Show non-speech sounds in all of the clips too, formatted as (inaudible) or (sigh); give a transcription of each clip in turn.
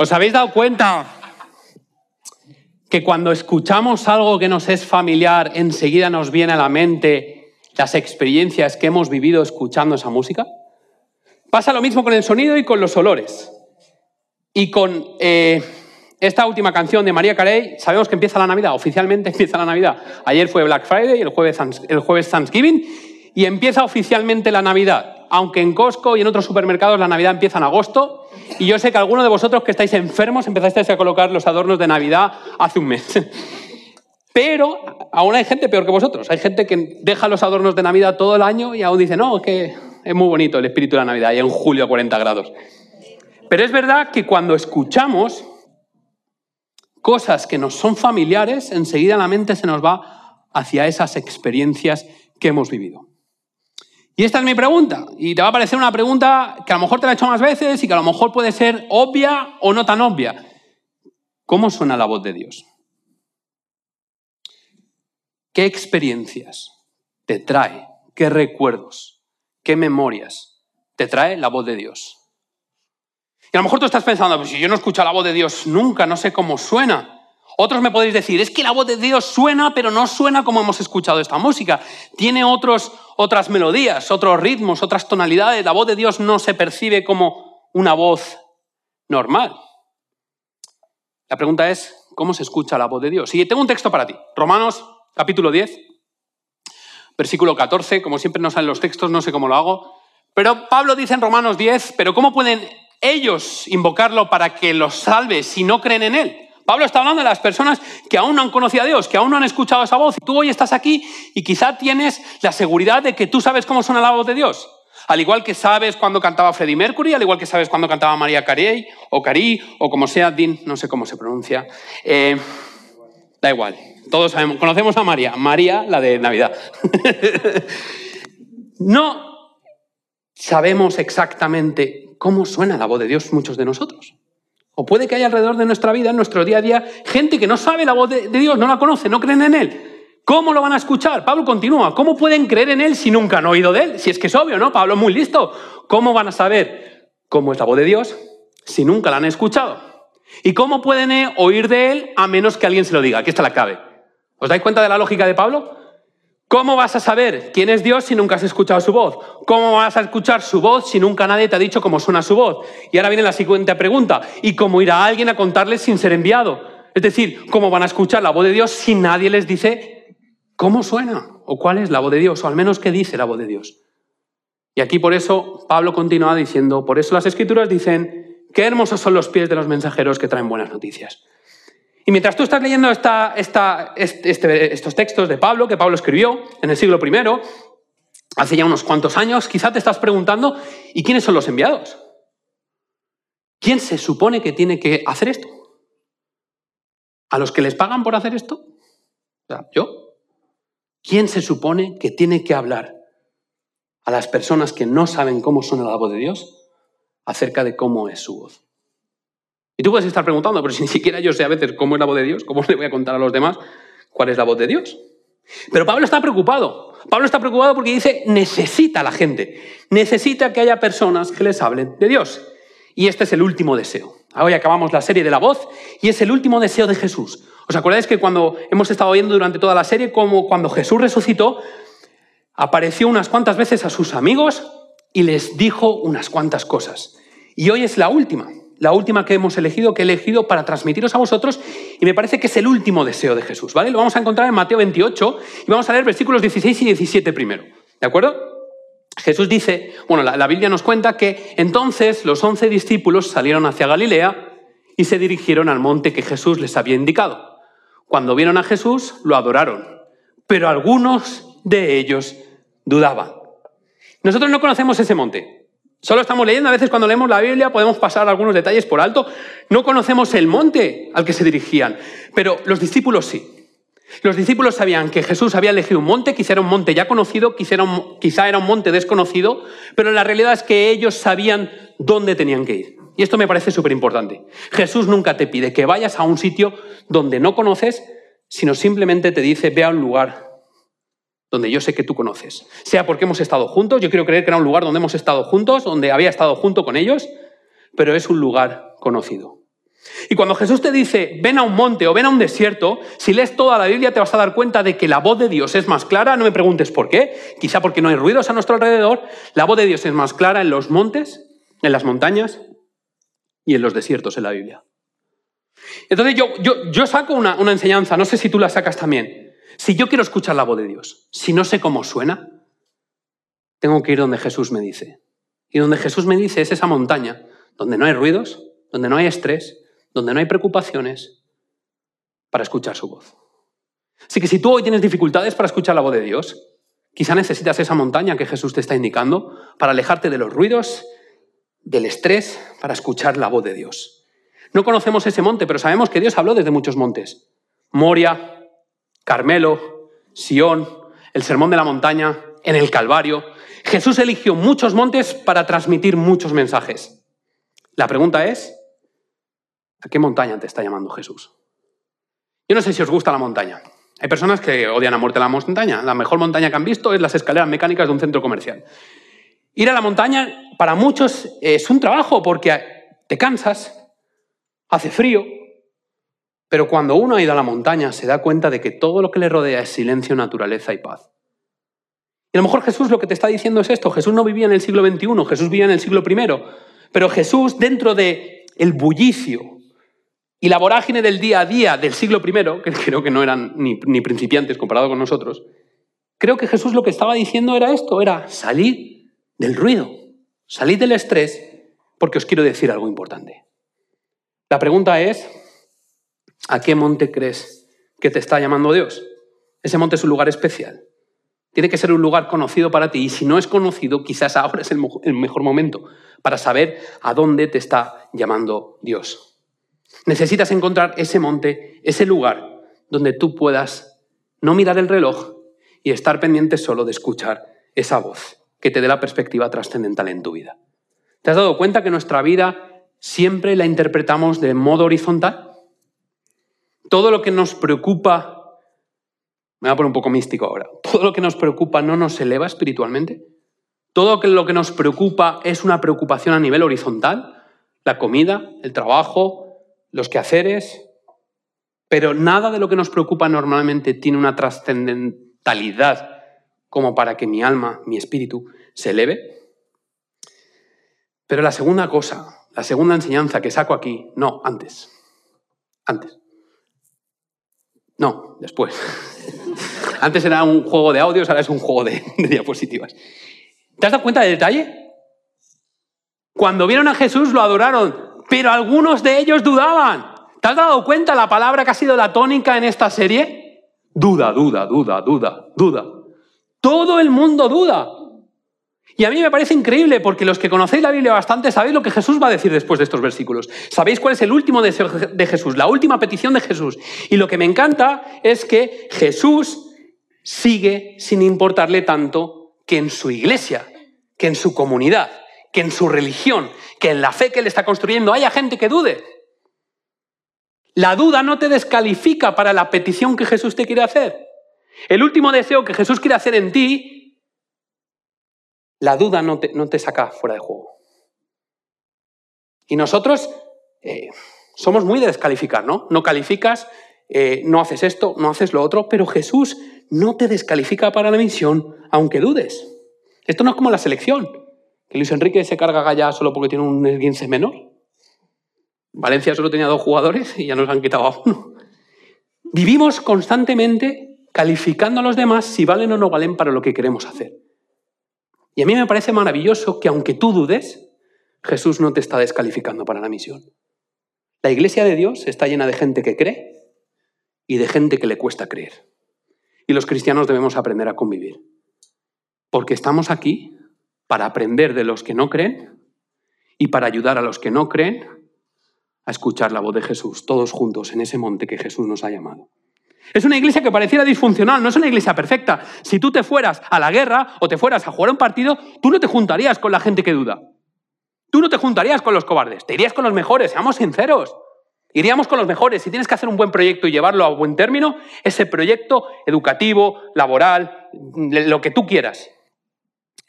¿Os habéis dado cuenta que cuando escuchamos algo que nos es familiar, enseguida nos viene a la mente las experiencias que hemos vivido escuchando esa música? Pasa lo mismo con el sonido y con los olores. Y con eh, esta última canción de María Carey, sabemos que empieza la Navidad, oficialmente (laughs) empieza la Navidad. Ayer fue Black Friday, el jueves, el jueves Thanksgiving, y empieza oficialmente la Navidad. Aunque en Costco y en otros supermercados la Navidad empieza en agosto, y yo sé que algunos de vosotros que estáis enfermos empezasteis a colocar los adornos de Navidad hace un mes. (laughs) Pero aún hay gente peor que vosotros. Hay gente que deja los adornos de Navidad todo el año y aún dice, no, que es muy bonito el espíritu de la Navidad y en julio a 40 grados. Pero es verdad que cuando escuchamos cosas que nos son familiares, enseguida la mente se nos va hacia esas experiencias que hemos vivido. Y esta es mi pregunta, y te va a parecer una pregunta que a lo mejor te la he hecho más veces y que a lo mejor puede ser obvia o no tan obvia. ¿Cómo suena la voz de Dios? ¿Qué experiencias te trae? ¿Qué recuerdos? ¿Qué memorias te trae la voz de Dios? Y a lo mejor tú estás pensando, pues si yo no escucho la voz de Dios nunca, no sé cómo suena. Otros me podéis decir, es que la voz de Dios suena, pero no suena como hemos escuchado esta música. Tiene otros, otras melodías, otros ritmos, otras tonalidades. La voz de Dios no se percibe como una voz normal. La pregunta es, ¿cómo se escucha la voz de Dios? Y tengo un texto para ti. Romanos capítulo 10, versículo 14. Como siempre no salen los textos, no sé cómo lo hago. Pero Pablo dice en Romanos 10, pero ¿cómo pueden ellos invocarlo para que los salve si no creen en Él? Pablo está hablando de las personas que aún no han conocido a Dios, que aún no han escuchado esa voz. Y tú hoy estás aquí y quizá tienes la seguridad de que tú sabes cómo suena la voz de Dios. Al igual que sabes cuando cantaba Freddie Mercury, al igual que sabes cuando cantaba María Carey o Cari o como sea, Dean, no sé cómo se pronuncia. Eh, da igual, todos sabemos, conocemos a María, María la de Navidad. (laughs) no sabemos exactamente cómo suena la voz de Dios muchos de nosotros. O puede que haya alrededor de nuestra vida, en nuestro día a día, gente que no sabe la voz de, Dios, no la conoce, no creen en Él. ¿Cómo lo van a escuchar? Pablo continúa. ¿Cómo pueden creer en Él si nunca han oído de Él? Si es que es obvio, ¿no? Pablo muy listo. ¿Cómo van a saber cómo es la voz de Dios si nunca la han escuchado? ¿Y cómo pueden eh, oír de Él a menos que alguien se lo diga? Aquí está la clave. ¿Os dais cuenta de la lógica de Pablo? ¿Cómo vas a saber quién es Dios si nunca has escuchado su voz? ¿Cómo vas a escuchar su voz si nunca nadie te ha dicho cómo suena su voz? Y ahora viene la siguiente pregunta. ¿Y cómo irá alguien a contarles sin ser enviado? Es decir, ¿cómo van a escuchar la voz de Dios si nadie les dice cómo suena? ¿O cuál es la voz de Dios? O al menos qué dice la voz de Dios. Y aquí por eso Pablo continúa diciendo, por eso las escrituras dicen, qué hermosos son los pies de los mensajeros que traen buenas noticias. Y mientras tú estás leyendo este, estos textos de Pablo, que Pablo escribió en el siglo I, hace ya unos cuantos años, quizá te estás preguntando, ¿y quiénes son los enviados? ¿Quién se supone que tiene que hacer esto? ¿A los que les pagan por hacer esto? ¿Yo? ¿Quién se supone que tiene que hablar a las personas que no saben cómo suena la voz de Dios acerca de cómo es su voz? Y tú puedes estar preguntando, pero si ni siquiera yo sé a veces cómo es la voz de Dios, ¿cómo le voy a contar a los demás cuál es la voz de Dios? Pero Pablo está preocupado. Pablo está preocupado porque dice, necesita la gente, necesita que haya personas que les hablen de Dios. Y este es el último deseo. Hoy acabamos la serie de la voz y es el último deseo de Jesús. ¿Os acordáis que cuando hemos estado oyendo durante toda la serie, como cuando Jesús resucitó, apareció unas cuantas veces a sus amigos y les dijo unas cuantas cosas? Y hoy es la última la última que hemos elegido, que he elegido para transmitiros a vosotros, y me parece que es el último deseo de Jesús, ¿vale? Lo vamos a encontrar en Mateo 28 y vamos a leer versículos 16 y 17 primero, ¿de acuerdo? Jesús dice, bueno, la, la Biblia nos cuenta que entonces los once discípulos salieron hacia Galilea y se dirigieron al monte que Jesús les había indicado. Cuando vieron a Jesús, lo adoraron, pero algunos de ellos dudaban. Nosotros no conocemos ese monte, Solo estamos leyendo, a veces cuando leemos la Biblia podemos pasar algunos detalles por alto. No conocemos el monte al que se dirigían, pero los discípulos sí. Los discípulos sabían que Jesús había elegido un monte, quizá era un monte ya conocido, quizá era un, monte desconocido, pero la realidad es que ellos sabían dónde tenían que ir. Y esto me parece súper importante. Jesús nunca te pide que vayas a un sitio donde no conoces, sino simplemente te dice, ve a un lugar donde yo sé que tú conoces. Sea porque hemos estado juntos, yo quiero creer que era un lugar donde hemos estado juntos, donde había estado junto con ellos, pero es un lugar conocido. Y cuando Jesús te dice, ven a un monte o ven a un desierto, si lees toda la Biblia te vas a dar cuenta de que la voz de Dios es más clara, no me preguntes por qué, quizá porque no hay ruidos a nuestro alrededor, la voz de Dios es más clara en los montes, en las montañas y en los desiertos en la Biblia. Entonces yo, yo, yo saco una, una enseñanza, no sé si tú la sacas también. Si yo quiero escuchar la voz de Dios, si no sé cómo suena, tengo que ir donde Jesús me dice. Y donde Jesús me dice es esa montaña, donde no hay ruidos, donde no hay estrés, donde no hay preocupaciones, para escuchar su voz. Así que si tú hoy tienes dificultades para escuchar la voz de Dios, quizá necesitas esa montaña que Jesús te está indicando para alejarte de los ruidos, del estrés, para escuchar la voz de Dios. No conocemos ese monte, pero sabemos que Dios habló desde muchos montes. Moria, Carmelo, Sión, el Sermón de la Montaña, en el Calvario. Jesús eligió muchos montes para transmitir muchos mensajes. La pregunta es, ¿A qué montaña te está llamando Jesús? Yo no sé si os gusta la montaña. Hay personas que odian a muerte la montaña. La mejor montaña que han visto es las escaleras mecánicas de un centro comercial. Ir a la montaña para muchos es un trabajo porque te cansas, hace frío, pero cuando uno ha ido a la montaña se da cuenta de que todo lo que le rodea es silencio, naturaleza y paz. Y a lo mejor Jesús lo que te está diciendo es esto. Jesús no vivía en el siglo XXI, Jesús vivía en el siglo I. Pero Jesús, dentro de el bullicio, y la vorágine del día a día del siglo I, que (laughs) creo que no eran ni, principiantes comparado con nosotros, creo que Jesús lo que estaba diciendo era esto, era salir del ruido, salir del estrés, porque os quiero decir algo importante. La pregunta es, ¿a qué monte crees que te está llamando Dios? Ese monte es un lugar especial. Tiene que ser un lugar conocido para ti y si no es conocido, quizás ahora es el mejor momento para saber a dónde te está llamando Dios. Necesitas encontrar ese monte, ese lugar donde tú puedas no mirar el reloj y estar pendiente solo de escuchar esa voz que te dé la perspectiva trascendental en tu vida. ¿Te has dado cuenta que nuestra vida siempre la interpretamos de modo horizontal? Todo lo que nos preocupa, me voy a poner un poco místico ahora, todo lo que nos preocupa no nos eleva espiritualmente. Todo lo que nos preocupa es una preocupación a nivel horizontal, la comida, el trabajo, los quehaceres, pero nada de lo que nos preocupa normalmente tiene una trascendentalidad como para que mi alma, mi espíritu, se eleve. Pero la segunda cosa, la segunda enseñanza que saco aquí, no, antes, antes. No, después. (laughs) Antes era un juego de audios, ahora es un juego de, diapositivas. ¿Te has dado cuenta del detalle? Cuando vieron a Jesús lo adoraron, pero algunos de ellos dudaban. ¿Te has dado cuenta la palabra que ha sido la tónica en esta serie? Duda, duda, duda, duda, duda. Todo el mundo duda. Y a mí me parece increíble porque los que conocéis la Biblia bastante sabéis lo que Jesús va a decir después de estos versículos. Sabéis cuál es el último deseo de Jesús, la última petición de Jesús. Y lo que me encanta es que Jesús sigue sin importarle tanto que en su iglesia, que en su comunidad, que en su religión, que en la fe que él está construyendo haya gente que dude. La duda no te descalifica para la petición que Jesús te quiere hacer. El último deseo que Jesús quiere hacer en ti, la duda no te, no te saca fuera de juego. Y nosotros eh, somos muy de descalificar, ¿no? No calificas, eh, no haces esto, no haces lo otro, pero Jesús no te descalifica para la misión, aunque dudes. Esto no es como la selección que Luis Enrique se carga ya solo porque tiene un esguince menor. Valencia solo tenía dos jugadores y ya nos han quitado a uno. Vivimos constantemente calificando a los demás si valen o no valen para lo que queremos hacer. Y a mí me parece maravilloso que aunque tú dudes, Jesús no te está descalificando para la misión. La iglesia de Dios está llena de gente que cree y de gente que le cuesta creer. Y los cristianos debemos aprender a convivir. Porque estamos aquí para aprender de los que no creen y para ayudar a los que no creen a escuchar la voz de Jesús, todos juntos en ese monte que Jesús nos ha llamado. Es una iglesia que pareciera disfuncional, no es una iglesia perfecta. Si tú te fueras a la guerra o te fueras a jugar un partido, tú no te juntarías con la gente que duda. Tú no te juntarías con los cobardes, te irías con los mejores, seamos sinceros. Iríamos con los mejores. Si tienes que hacer un buen proyecto y llevarlo a buen término, ese proyecto educativo, laboral, lo que tú quieras,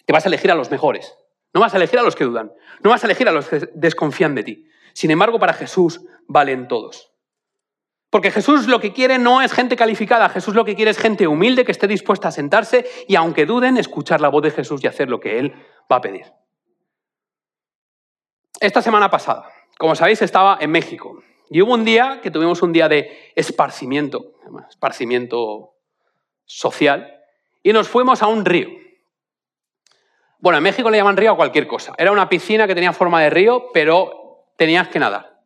te vas a elegir a los mejores. No vas a elegir a los que dudan. No vas a elegir a los que desconfían de ti. Sin embargo, para Jesús valen todos. Porque Jesús lo que quiere no es gente calificada, Jesús lo que quiere es gente humilde que esté dispuesta a sentarse y aunque duden, escuchar la voz de Jesús y hacer lo que Él va a pedir. Esta semana pasada, como sabéis, estaba en México y hubo un día que tuvimos un día de esparcimiento, esparcimiento social, y nos fuimos a un río. Bueno, en México le llaman río a cualquier cosa. Era una piscina que tenía forma de río, pero tenías que nadar.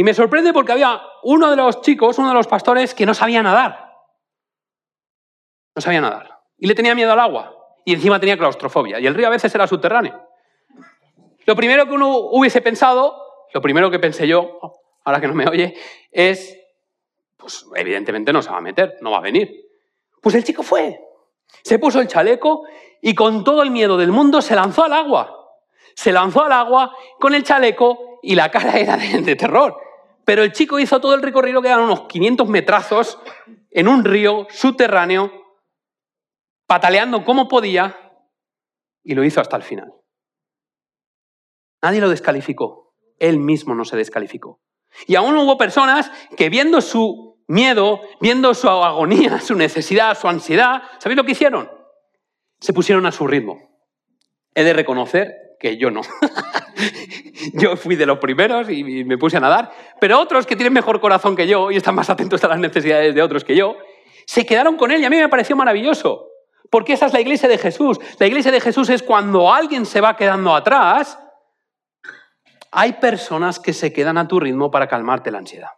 Y me sorprende porque había uno de los chicos, uno de los pastores, que no sabía nadar. No sabía nadar. Y le tenía miedo al agua. Y encima tenía claustrofobia. Y el río a veces era subterráneo. Lo primero que uno hubiese pensado, lo primero que pensé yo, ahora que no me oye, es, pues evidentemente no se va a meter, no va a venir. Pues el chico fue. Se puso el chaleco y con todo el miedo del mundo se lanzó al agua. Se lanzó al agua con el chaleco y la cara era de terror. Pero el chico hizo todo el recorrido que eran unos 500 metrazos en un río subterráneo, pataleando como podía, y lo hizo hasta el final. Nadie lo descalificó, él mismo no se descalificó. Y aún hubo personas que viendo su miedo, viendo su agonía, su necesidad, su ansiedad, ¿sabéis lo que hicieron? Se pusieron a su ritmo. He de reconocer que yo no. (laughs) yo fui de los primeros y me puse a nadar, pero otros que tienen mejor corazón que yo y están más atentos a las necesidades de otros que yo, se quedaron con él y a mí me pareció maravilloso. Porque esa es la iglesia de Jesús. La iglesia de Jesús es cuando alguien se va quedando atrás, hay personas que se quedan a tu ritmo para calmarte la ansiedad.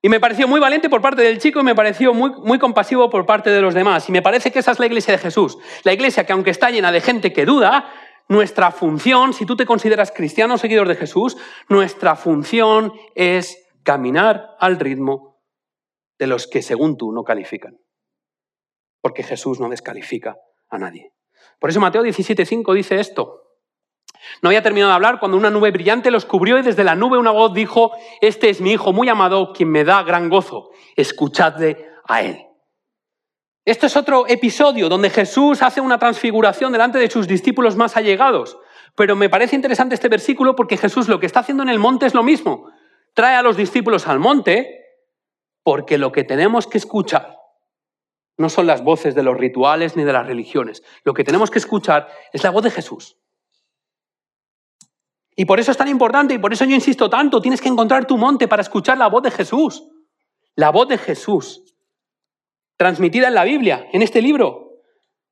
Y me pareció muy valiente por parte del chico y me pareció muy, muy compasivo por parte de los demás. Y me parece que esa es la iglesia de Jesús. La iglesia que aunque está llena de gente que duda, nuestra función, si tú te consideras cristiano seguidor de Jesús, nuestra función es caminar al ritmo de los que según tú no califican. Porque Jesús no descalifica a nadie. Por eso Mateo 17:5 dice esto. No había terminado de hablar cuando una nube brillante los cubrió y desde la nube una voz dijo, este es mi hijo muy amado, quien me da gran gozo, escuchadle a él. Esto es otro episodio donde Jesús hace una transfiguración delante de sus discípulos más allegados. Pero me parece interesante este versículo porque Jesús lo que está haciendo en el monte es lo mismo. Trae a los discípulos al monte porque lo que tenemos que escuchar no son las voces de los rituales ni de las religiones. Lo que tenemos que escuchar es la voz de Jesús. Y por eso es tan importante y por eso yo insisto tanto, tienes que encontrar tu monte para escuchar la voz de Jesús. La voz de Jesús, transmitida en la Biblia, en este libro.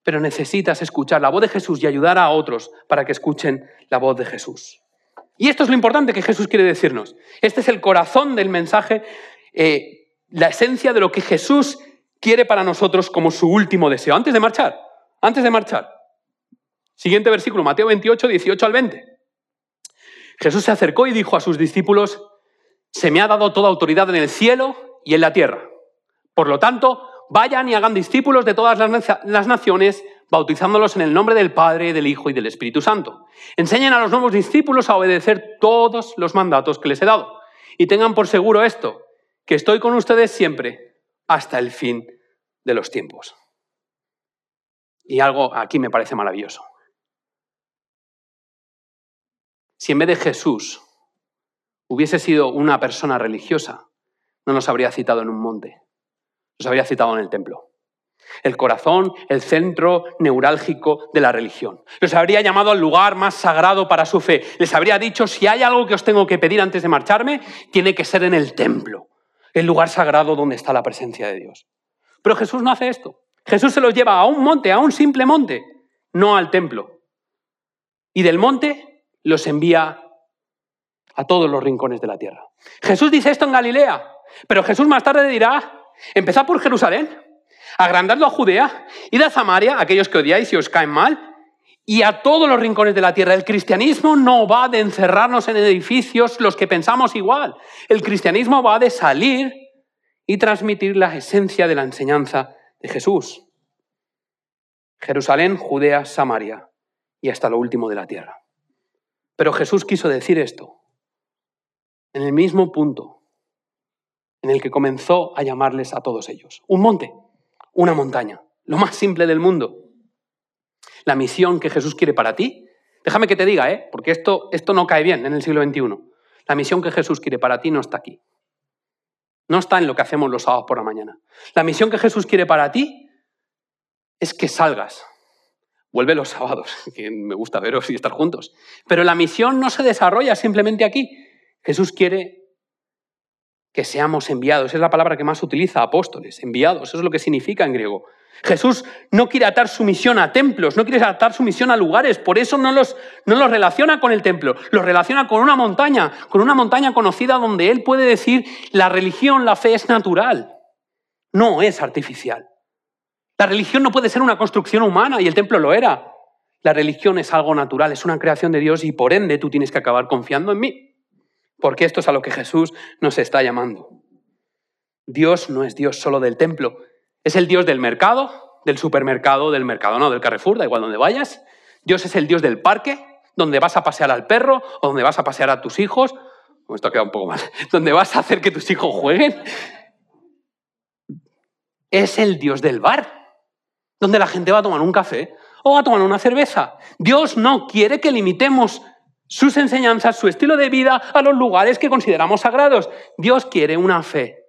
Pero necesitas escuchar la voz de Jesús y ayudar a otros para que escuchen la voz de Jesús. Y esto es lo importante que Jesús quiere decirnos. Este es el corazón del mensaje, eh, la esencia de lo que Jesús quiere para nosotros como su último deseo. Antes de marchar, antes de marchar. Siguiente versículo, Mateo 28, 18 al 20. Jesús se acercó y dijo a sus discípulos, se me ha dado toda autoridad en el cielo y en la tierra. Por lo tanto, vayan y hagan discípulos de todas las naciones, bautizándolos en el nombre del Padre, del Hijo y del Espíritu Santo. Enseñen a los nuevos discípulos a obedecer todos los mandatos que les he dado. Y tengan por seguro esto, que estoy con ustedes siempre hasta el fin de los tiempos. Y algo aquí me parece maravilloso. Si en vez de Jesús hubiese sido una persona religiosa, no nos habría citado en un monte, nos habría citado en el templo. El corazón, el centro neurálgico de la religión. Los habría llamado al lugar más sagrado para su fe. Les habría dicho, si hay algo que os tengo que pedir antes de marcharme, tiene que ser en el templo, el lugar sagrado donde está la presencia de Dios. Pero Jesús no hace esto. Jesús se los lleva a un monte, a un simple monte, no al templo. Y del monte los envía a todos los rincones de la tierra. Jesús dice esto en Galilea, pero Jesús más tarde dirá, empezad por Jerusalén, agrandadlo a Judea, id a Samaria, aquellos que odiáis y os caen mal, y a todos los rincones de la tierra. El cristianismo no va de encerrarnos en edificios los que pensamos igual. El cristianismo va de salir y transmitir la esencia de la enseñanza de Jesús. Jerusalén, Judea, Samaria y hasta lo último de la tierra. Pero Jesús quiso decir esto en el mismo punto en el que comenzó a llamarles a todos ellos. Un monte, una montaña, lo más simple del mundo. La misión que Jesús quiere para ti, Déjame que te diga, ¿eh? porque esto, esto no cae bien en el siglo XXI. La misión que Jesús quiere para ti no está aquí. No está en lo que hacemos los sábados por la mañana. La misión que Jesús quiere para ti es que salgas. Vuelve los sábados, (laughs) que me gusta veros y estar juntos. Pero la misión no se desarrolla simplemente aquí. Jesús quiere que seamos enviados. Es la palabra que más utiliza apóstoles, enviados. Eso es lo que significa en griego. Jesús no quiere atar su misión a templos, no quiere atar su misión a lugares, por eso no los, no los relaciona con el templo, los relaciona con una montaña, con una montaña conocida donde Él puede decir la religión, la fe es natural, no es artificial. La religión no puede ser una construcción humana y el templo lo era. La religión es algo natural, es una creación de Dios y por ende tú tienes que acabar confiando en mí, porque esto es a lo que Jesús nos está llamando. Dios no es Dios solo del templo, es el Dios del mercado, del supermercado, del mercado, no, del Carrefour, da igual donde vayas. Dios es el Dios del parque, donde vas a pasear al perro o donde vas a pasear a tus hijos. Esto queda un poco mal. (laughs) Donde vas a hacer que tus hijos jueguen. Es el Dios del bar, donde la gente va a tomar un café o a tomar una cerveza. Dios no quiere que limitemos sus enseñanzas, su estilo de vida a los lugares que consideramos sagrados. Dios quiere una fe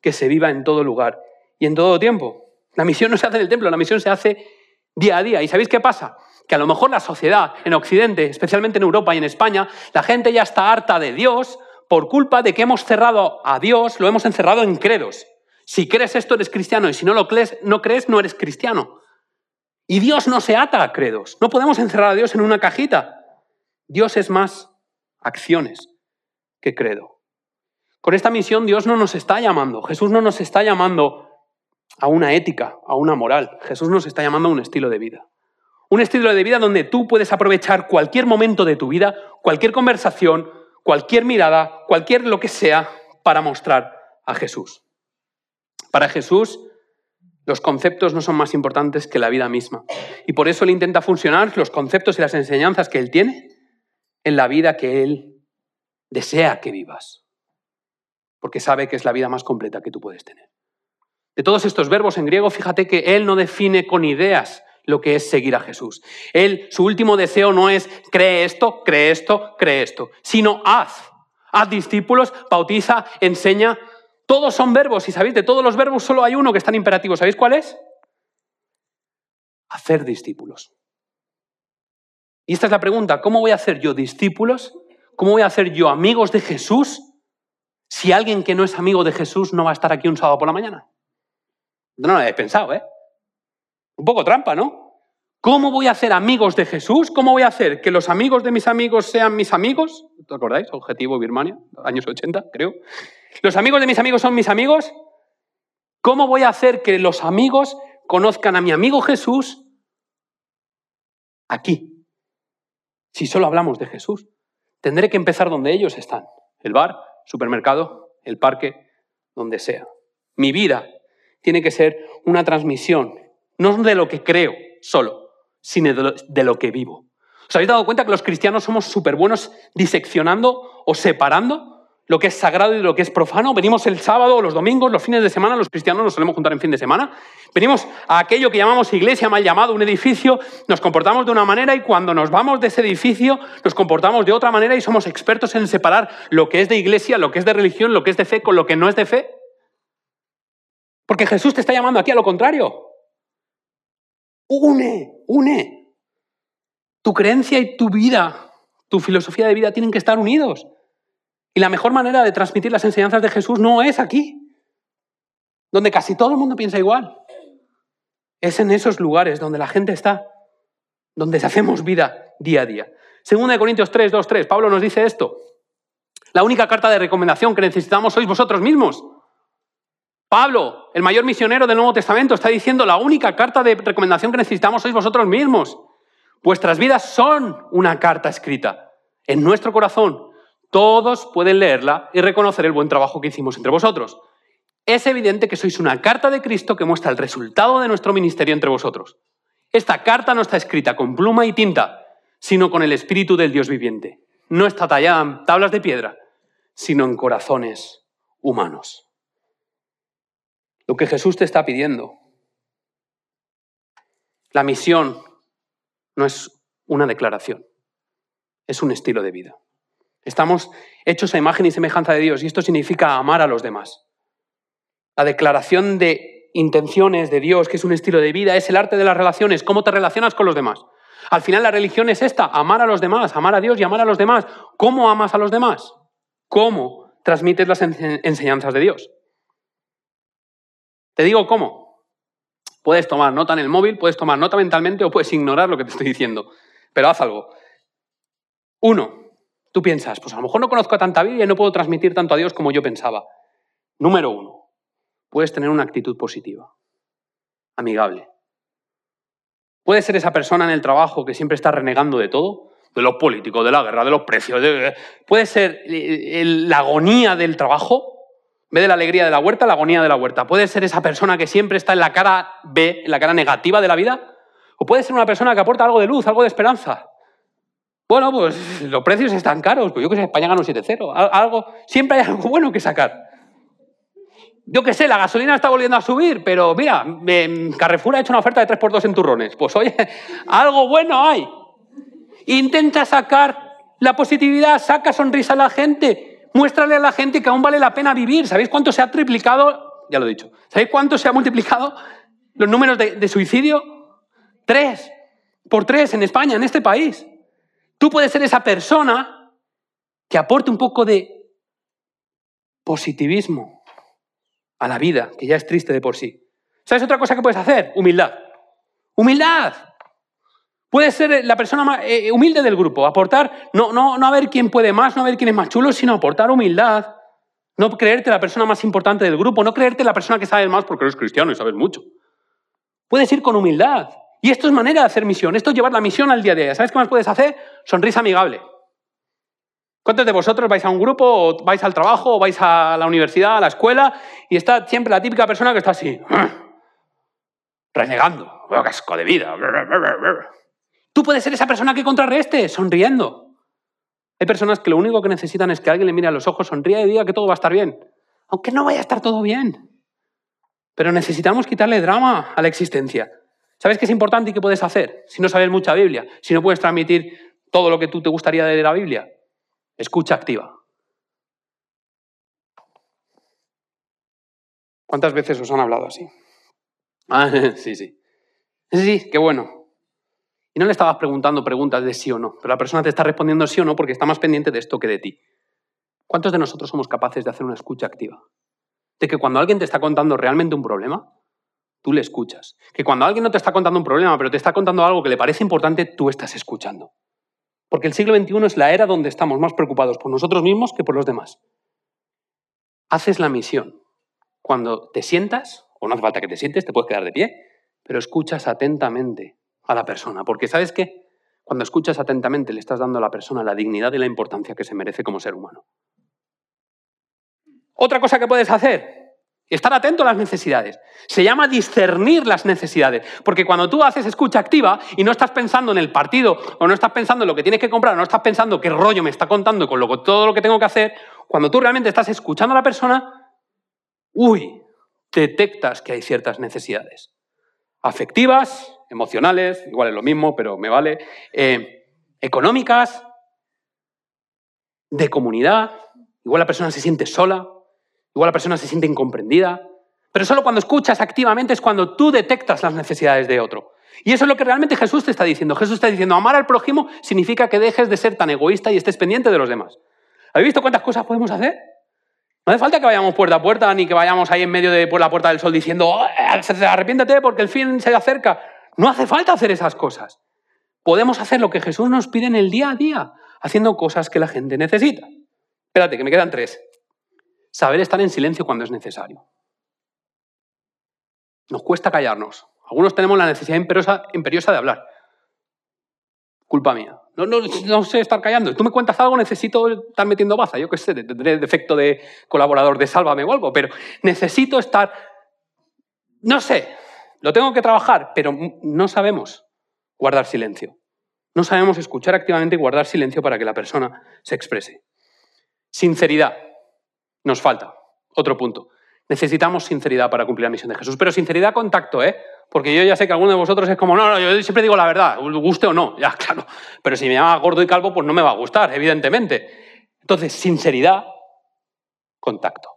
que se viva en todo lugar y en todo tiempo. La misión no se hace en el templo, la misión se hace día a día. ¿Y sabéis qué pasa? Que a lo mejor la sociedad en Occidente, especialmente en Europa y en España, la gente ya está harta de Dios por culpa de que hemos cerrado a Dios, lo hemos encerrado en credos. Si crees esto eres cristiano y si no lo crees, no crees, no eres cristiano. Y Dios no se ata a credos. No podemos encerrar a Dios en una cajita. Dios es más acciones que credo. Con esta misión Dios no nos está llamando, Jesús no nos está llamando a una ética, a una moral. Jesús nos está llamando a un estilo de vida. Un estilo de vida donde tú puedes aprovechar cualquier momento de tu vida, cualquier conversación, cualquier mirada, cualquier lo que sea, para mostrar a Jesús. Para Jesús, los conceptos no son más importantes que la vida misma. Y por eso Él intenta funcionar los conceptos y las enseñanzas que Él tiene en la vida que Él desea que vivas. Porque sabe que es la vida más completa que tú puedes tener. De todos estos verbos en griego, fíjate que él no define con ideas lo que es seguir a Jesús. Él, su último deseo no es cree esto, cree esto, cree esto, sino haz. Haz discípulos, bautiza, enseña. Todos son verbos y sabéis, de todos los verbos solo hay uno que está en imperativo. ¿Sabéis cuál es? Hacer discípulos. Y esta es la pregunta, ¿cómo voy a hacer yo discípulos? ¿Cómo voy a hacer yo amigos de Jesús si alguien que no es amigo de Jesús no va a estar aquí un sábado por la mañana? No lo habéis pensado, ¿eh? Un poco trampa, ¿no? ¿Cómo voy a hacer amigos de Jesús? ¿Cómo voy a hacer que los amigos de mis amigos sean mis amigos? ¿Te acordáis? Objetivo Birmania, años 80, creo. ¿Los amigos de mis amigos son mis amigos? ¿Cómo voy a hacer que los amigos conozcan a mi amigo Jesús aquí? Si solo hablamos de Jesús. Tendré que empezar donde ellos están. El bar, supermercado, el parque, donde sea. Mi vida tiene que ser una transmisión, no de lo que creo solo, sino de lo, que vivo. ¿Os habéis dado cuenta que los cristianos somos súper buenos diseccionando o separando lo que es sagrado y lo que es profano? Venimos el sábado, los domingos, los fines de semana, los cristianos nos solemos juntar en fin de semana. Venimos a aquello que llamamos iglesia, mal llamado, un edificio, nos comportamos de una manera y cuando nos vamos de ese edificio nos comportamos de otra manera y somos expertos en separar lo que es de iglesia, lo que es de religión, lo que es de fe con lo que no es de fe. Porque Jesús te está llamando aquí a lo contrario. Une, une. Tu creencia y tu vida, tu filosofía de vida tienen que estar unidos. Y la mejor manera de transmitir las enseñanzas de Jesús no es aquí, donde casi todo el mundo piensa igual. Es en esos lugares donde la gente está, donde hacemos vida día a día. Segunda de Corintios 3, 2, 3, Pablo nos dice esto. La única carta de recomendación que necesitamos sois vosotros mismos. Pablo, el mayor misionero del Nuevo Testamento, está diciendo la única carta de recomendación que necesitamos sois vosotros mismos. Vuestras vidas son una carta escrita en nuestro corazón. Todos pueden leerla y reconocer el buen trabajo que hicimos entre vosotros. Es evidente que sois una carta de Cristo que muestra el resultado de nuestro ministerio entre vosotros. Esta carta no está escrita con pluma y tinta, sino con el Espíritu del Dios viviente. No está tallada en tablas de piedra, sino en corazones humanos lo que Jesús te está pidiendo. La misión no es una declaración. es un estilo de vida. Estamos hechos a imagen y semejanza de Dios y esto significa amar a los demás. La declaración de intenciones de Dios, que es un estilo de vida, es el arte de las relaciones, cómo te relacionas con los demás. Al final la religión es esta, amar a los demás, amar a Dios y amar a los demás. ¿Cómo amas a los demás? ¿Cómo transmites las enseñanzas de Dios? Te digo cómo. Puedes tomar nota en el móvil, puedes tomar nota mentalmente o puedes ignorar lo que te estoy diciendo. Pero haz algo. Uno, Tú piensas, pues a lo mejor no conozco a tanta Biblia y no puedo transmitir tanto a Dios como yo pensaba. Número uno, puedes tener una actitud positiva, amigable. Puedes ser esa persona en el trabajo que siempre está renegando de todo, de los políticos, de la guerra, de los precios. De... Puede ser eh, la agonía del trabajo, vez de la alegría de la huerta, la agonía de la huerta. Puede ser esa persona que siempre está en la cara B, en la cara negativa de la vida. O puede ser una persona que aporta algo de luz, algo de esperanza. Bueno, pues los precios están caros. Pues yo que sé, España gana un 7-0. Algo, siempre hay algo bueno que sacar. Yo que sé, la gasolina está volviendo a subir, pero mira, Carrefour ha hecho una oferta de 3x2 en turrones. Pues oye, (laughs) algo bueno hay. Intenta sacar la positividad, saca sonrisa a la gente, muéstrale a la gente que aún vale la pena vivir. ¿Sabéis cuánto se ha triplicado? Ya lo he dicho. ¿Sabéis cuánto se ha multiplicado los números de, de suicidio? Tres. Por tres en España, en este país. Tú puedes ser esa persona que aporte un poco de positivismo a la vida, que ya es triste de por sí. ¿Sabes otra cosa que puedes hacer? Humildad. Humildad. Puedes ser la persona más eh, humilde del grupo, aportar, no, no, no a ver quién puede más, no a ver quién es más chulo, sino aportar humildad. No creerte la persona más importante del grupo, no creerte la persona que sabe más porque eres cristiano y sabes mucho. Puedes ir con humildad. Y esto es manera de hacer misión, esto es llevar la misión al día a día. ¿Sabes qué más puedes hacer? Sonrisa amigable. ¿Cuántos de vosotros vais a un grupo, o vais al trabajo, o vais a la universidad, a la escuela, y está siempre la típica persona que está así, (clears throat) renegando, oh, casco de vida. Tú puedes ser esa persona que contrarreste, sonriendo. Hay personas que lo único que necesitan es que alguien le mire a los ojos, sonría y diga que todo va a estar bien, aunque no vaya a estar todo bien. Pero necesitamos quitarle drama a la existencia. ¿Sabes qué es importante y qué puedes hacer si no sabes mucha Biblia? Si no puedes transmitir todo lo que tú te gustaría de la Biblia. Escucha activa. ¿Cuántas veces os han hablado así? Ah, (laughs) sí, sí. Sí, sí, qué bueno. Y no le estabas preguntando preguntas de sí o no, pero la persona te está respondiendo sí o no porque está más pendiente de esto que de ti. ¿Cuántos de nosotros somos capaces de hacer una escucha activa? De que cuando alguien te está contando realmente un problema, tú le escuchas. Que cuando alguien no te está contando un problema, pero te está contando algo que le parece importante, tú estás escuchando. Porque el siglo XXI es la era donde estamos más preocupados por nosotros mismos que por los demás. Haces la misión. Cuando te sientas, o no hace falta que te sientes, te puedes quedar de pie, pero escuchas atentamente a la persona. Porque ¿sabes qué? Cuando escuchas atentamente le estás dando a la persona la dignidad y la importancia que se merece como ser humano. Otra cosa que puedes hacer, Estar atento a las necesidades. Se llama discernir las necesidades. Porque cuando tú haces escucha activa y no estás pensando en el partido o no estás pensando en lo que tienes que comprar, o no estás pensando qué rollo me está contando con todo lo que tengo que hacer, cuando tú realmente estás escuchando a la persona, uy, detectas que hay ciertas necesidades. Afectivas, emocionales, igual es lo mismo, pero me vale. Eh, económicas, de comunidad. Igual la persona se siente sola, Igual la persona se siente incomprendida. Pero solo cuando escuchas activamente es cuando tú detectas las necesidades de otro. Y eso es lo que realmente Jesús te está diciendo. Jesús está diciendo, amar al prójimo significa que dejes de ser tan egoísta y estés pendiente de los demás. ¿Habéis visto cuántas cosas podemos hacer? No hace falta que vayamos puerta a puerta ni que vayamos ahí en medio de por la puerta del sol diciendo, oh, arrepiéntete porque el fin se acerca. No hace falta hacer esas cosas. Podemos hacer lo que Jesús nos pide en el día a día, haciendo cosas que la gente necesita. Espérate, que me quedan tres. Saber estar en silencio cuando es necesario. Nos cuesta callarnos. Algunos tenemos la necesidad imperiosa, de hablar. Culpa mía. No, sé estar callando. Tú me cuentas algo, necesito estar metiendo baza. Yo qué sé, tendré defecto de colaborador de Sálvame o algo, pero necesito estar... No sé, lo tengo que trabajar, pero no sabemos guardar silencio. No sabemos escuchar activamente y guardar silencio para que la persona se exprese. Sinceridad. Nos falta. Otro punto. Necesitamos sinceridad para cumplir la misión de Jesús. Pero sinceridad con tacto, ¿eh? Porque yo ya sé que alguno de vosotros es como, no, no, yo siempre digo la verdad, guste o no, (laughs) ya, claro. Pero si me llama gordo y calvo, pues no me va a gustar, evidentemente. Entonces, sinceridad, contacto.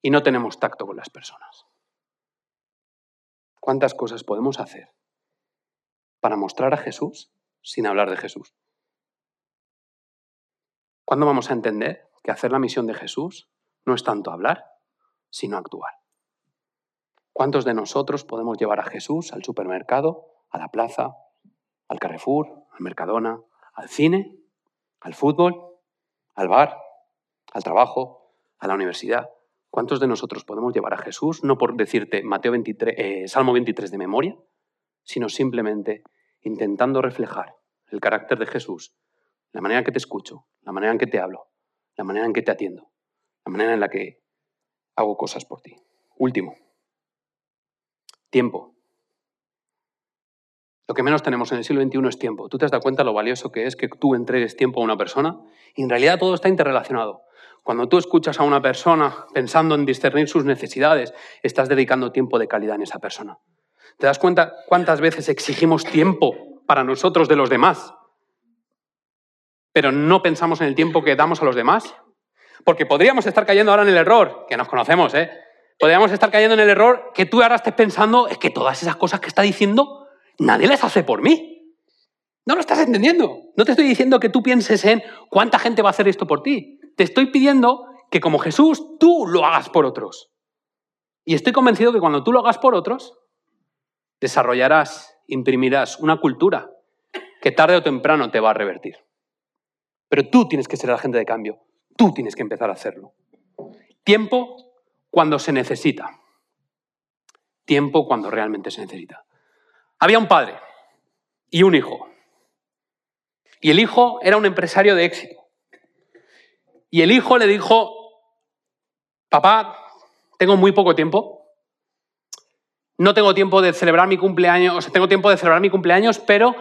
Y no tenemos tacto con las personas. ¿Cuántas cosas podemos hacer para mostrar a Jesús sin hablar de Jesús? ¿Cuándo vamos a entender que hacer la misión de Jesús no es tanto hablar, sino actuar? ¿Cuántos de nosotros podemos llevar a Jesús al supermercado, a la plaza, al Carrefour, al Mercadona, al cine, al fútbol, al bar, al trabajo, a la universidad? ¿Cuántos de nosotros podemos llevar a Jesús no por decirte Mateo 23, eh, Salmo 23 de memoria, sino simplemente intentando reflejar el carácter de Jesús, la manera en que te escucho, la manera en que te hablo, la manera en que te atiendo, la manera en la que hago cosas por ti? Último, Tiempo. Lo que menos tenemos en el siglo XXI es tiempo. ¿Tú te has dado cuenta lo valioso que es que tú entregues tiempo a una persona? Y en realidad todo está interrelacionado. Cuando tú escuchas a una persona pensando en discernir sus necesidades, estás dedicando tiempo de calidad en esa persona. ¿Te das cuenta cuántas veces exigimos tiempo para nosotros de los demás? Pero no pensamos en el tiempo que damos a los demás. Porque podríamos estar cayendo ahora en el error, que nos conocemos, ¿eh? podríamos estar cayendo en el error que tú ahora estés pensando, es que todas esas cosas que está diciendo, nadie las hace por mí. No lo estás entendiendo. No te estoy diciendo que tú pienses en cuánta gente va a hacer esto por ti. Te estoy pidiendo que como Jesús tú lo hagas por otros. Y estoy convencido que cuando tú lo hagas por otros, desarrollarás, imprimirás una cultura que tarde o temprano te va a revertir. Pero tú tienes que ser el agente de cambio. Tú tienes que empezar a hacerlo. Tiempo cuando se necesita. Tiempo cuando realmente se necesita. Había un padre y un hijo. Y el hijo era un empresario de éxito. Y el hijo le dijo, papá, tengo muy poco tiempo. No tengo tiempo de celebrar mi cumpleaños, o sea, tengo tiempo de celebrar mi cumpleaños, pero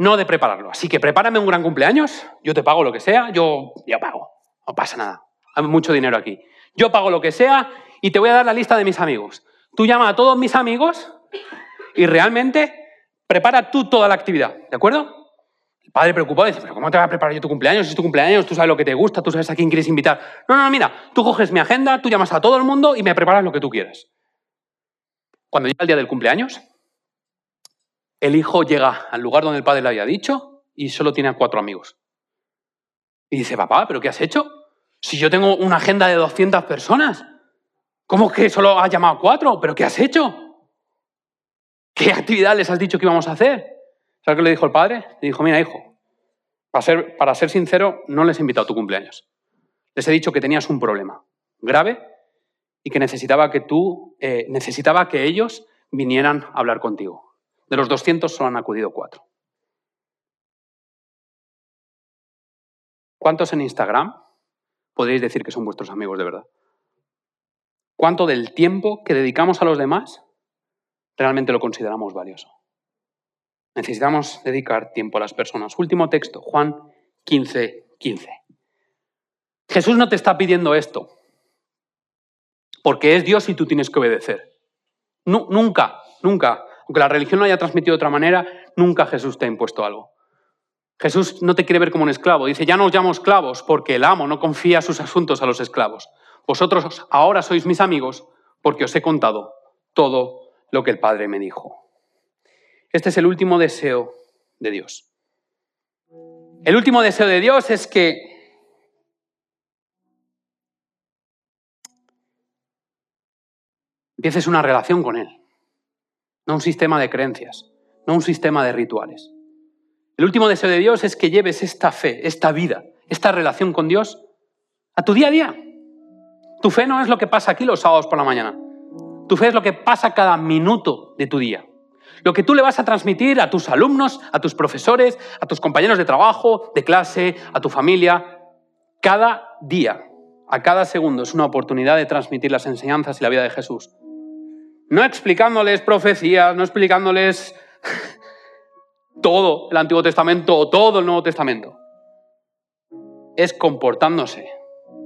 no de prepararlo. Así que prepárame un gran cumpleaños, yo te pago lo que sea, yo, yo pago, no pasa nada. Hay mucho dinero aquí. Yo pago lo que sea y te voy a dar la lista de mis amigos. Tú llama a todos mis amigos y realmente prepara tú toda la actividad, ¿de acuerdo? El padre preocupado dice, pero ¿cómo te voy a preparar yo tu cumpleaños? Es tu cumpleaños, tú sabes lo que te gusta, tú sabes a quién quieres invitar. No, no, mira, tú coges mi agenda, tú llamas a todo el mundo y me preparas lo que tú quieras. Cuando llega el día del cumpleaños, el hijo llega al lugar donde el padre le había dicho y solo tiene a cuatro amigos. Y dice, papá, ¿pero qué has hecho? Si yo tengo una agenda de 200 personas. ¿Cómo que solo has llamado a cuatro? ¿Pero qué has hecho? ¿Qué actividad les has dicho que íbamos a hacer? ¿Sabes qué le dijo el padre? Le dijo, mira, hijo, para ser, sincero, no les he invitado a tu cumpleaños. Les he dicho que tenías un problema grave y que necesitaba que tú, eh, necesitaba que ellos vinieran a hablar contigo. De los 200 solo han acudido cuatro. ¿Cuántos en Instagram podéis decir que son vuestros amigos de verdad? ¿Cuánto del tiempo que dedicamos a los demás realmente lo consideramos valioso? Necesitamos dedicar tiempo a las personas. Último texto, Juan 15, 15. Jesús no te está pidiendo esto, porque es Dios y tú tienes que obedecer. nunca, nunca, aunque la religión lo haya transmitido de otra manera, nunca Jesús te ha impuesto algo. Jesús no te quiere ver como un esclavo. Dice, ya no os llamo esclavos porque el amo no confía sus asuntos a los esclavos. Vosotros ahora sois mis amigos porque os he contado todo lo que el Padre me dijo. Este es el último deseo de Dios. El último deseo de Dios es que empieces una relación con Él, no un sistema de creencias, no un sistema de rituales. El último deseo de Dios es que lleves esta fe, esta vida, esta relación con Dios a tu día a día. Tu fe no es lo que pasa aquí los sábados por la mañana. Tu fe es lo que pasa cada minuto de tu día. Lo que tú le vas a transmitir a tus alumnos, a tus profesores, a tus compañeros de trabajo, de clase, a tu familia, cada día, a cada segundo es una oportunidad de transmitir las enseñanzas y la vida de Jesús. No explicándoles profecías, no explicándoles (laughs) todo el Antiguo Testamento o todo el Nuevo Testamento. Es comportándose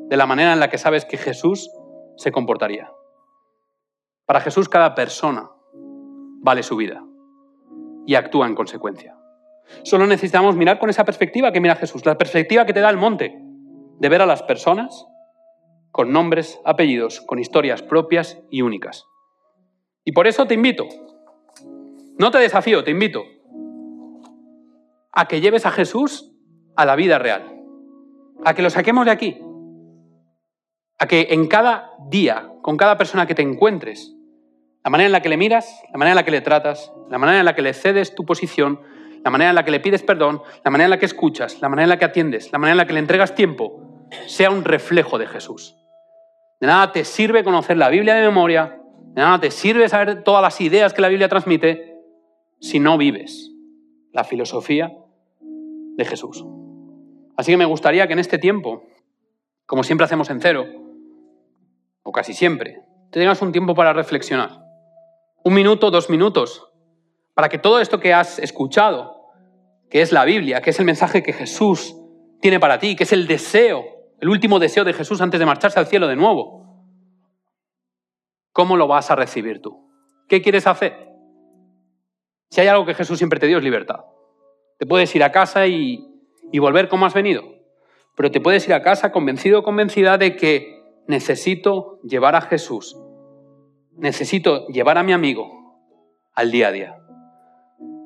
de la manera en la que sabes que Jesús se comportaría. Para Jesús cada persona vale su vida y actúa en consecuencia. Solo necesitamos mirar con esa perspectiva que mira Jesús, la perspectiva que te da el monte, de ver a las personas con nombres, apellidos, con historias propias y únicas. Y por eso te invito, no te desafío, te invito a que lleves a Jesús a la vida real, a que lo saquemos de aquí, a que en cada día, con cada persona que te encuentres, la manera en la que le miras, la manera en la que le tratas, la manera en la que le cedes tu posición, la manera en la que le pides perdón, la manera en la que escuchas, la manera en la que atiendes, la manera en la que le entregas tiempo, sea un reflejo de Jesús. De nada te sirve conocer la Biblia de memoria, de nada te sirve saber todas las ideas que la Biblia transmite si no vives la filosofía de Jesús. Así que me gustaría que en este tiempo, como siempre hacemos en cero, o casi siempre, tengas un tiempo para reflexionar. Un minuto, dos minutos, para que todo esto que has escuchado, que es la Biblia, que es el mensaje que Jesús tiene para ti, que es el deseo, el último deseo de Jesús antes de marcharse al cielo de nuevo, ¿cómo lo vas a recibir tú? ¿Qué quieres hacer? Si hay algo que Jesús siempre te dio es libertad. Te puedes ir a casa y, y volver como has venido, pero te puedes ir a casa convencido o convencida de que necesito llevar a Jesús, necesito llevar a mi amigo al día a día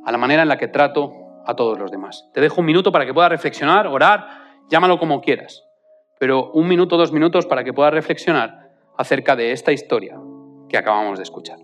a la manera en la que trato a todos los demás. Te dejo un minuto para que puedas reflexionar, orar, llámalo como quieras, pero un minuto, dos minutos para que puedas reflexionar acerca de esta historia que acabamos de escuchar.